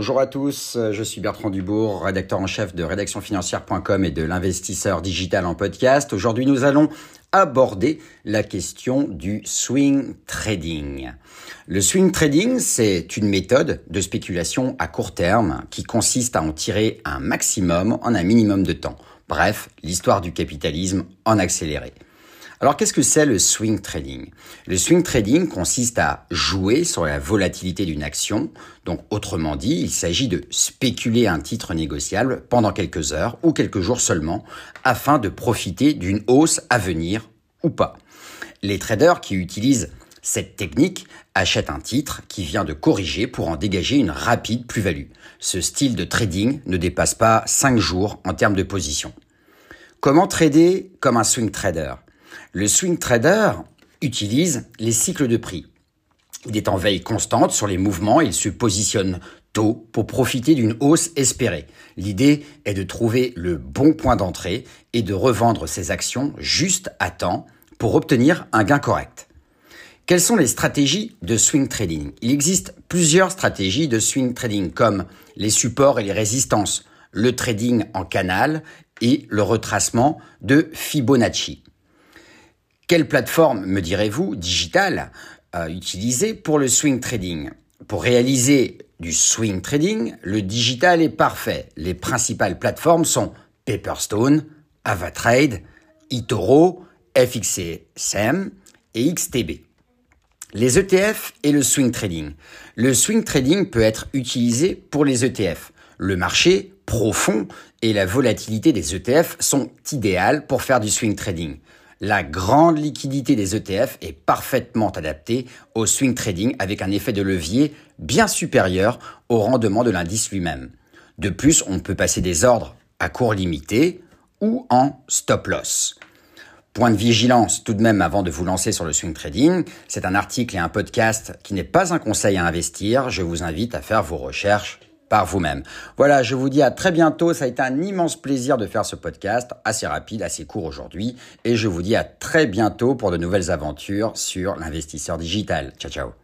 Bonjour à tous, je suis Bertrand Dubourg, rédacteur en chef de rédactionfinancière.com et de l'investisseur digital en podcast. Aujourd'hui, nous allons aborder la question du swing trading. Le swing trading, c'est une méthode de spéculation à court terme qui consiste à en tirer un maximum en un minimum de temps. Bref, l'histoire du capitalisme en accéléré. Alors qu'est-ce que c'est le swing trading? Le swing trading consiste à jouer sur la volatilité d'une action. Donc autrement dit, il s'agit de spéculer un titre négociable pendant quelques heures ou quelques jours seulement afin de profiter d'une hausse à venir ou pas. Les traders qui utilisent cette technique achètent un titre qui vient de corriger pour en dégager une rapide plus-value. Ce style de trading ne dépasse pas 5 jours en termes de position. Comment trader comme un swing trader? Le swing trader utilise les cycles de prix. Il est en veille constante sur les mouvements et il se positionne tôt pour profiter d'une hausse espérée. L'idée est de trouver le bon point d'entrée et de revendre ses actions juste à temps pour obtenir un gain correct. Quelles sont les stratégies de swing trading? Il existe plusieurs stratégies de swing trading comme les supports et les résistances, le trading en canal et le retracement de Fibonacci. Quelle plateforme, me direz-vous, digitale, euh, utiliser pour le swing trading? Pour réaliser du swing trading, le digital est parfait. Les principales plateformes sont Paperstone, Avatrade, eToro, FXCM et XTB. Les ETF et le swing trading. Le swing trading peut être utilisé pour les ETF. Le marché profond et la volatilité des ETF sont idéales pour faire du swing trading. La grande liquidité des ETF est parfaitement adaptée au swing trading avec un effet de levier bien supérieur au rendement de l'indice lui-même. De plus, on peut passer des ordres à court limité ou en stop loss. Point de vigilance tout de même avant de vous lancer sur le swing trading, c'est un article et un podcast qui n'est pas un conseil à investir, je vous invite à faire vos recherches par vous-même. Voilà, je vous dis à très bientôt. Ça a été un immense plaisir de faire ce podcast, assez rapide, assez court aujourd'hui. Et je vous dis à très bientôt pour de nouvelles aventures sur l'investisseur digital. Ciao, ciao.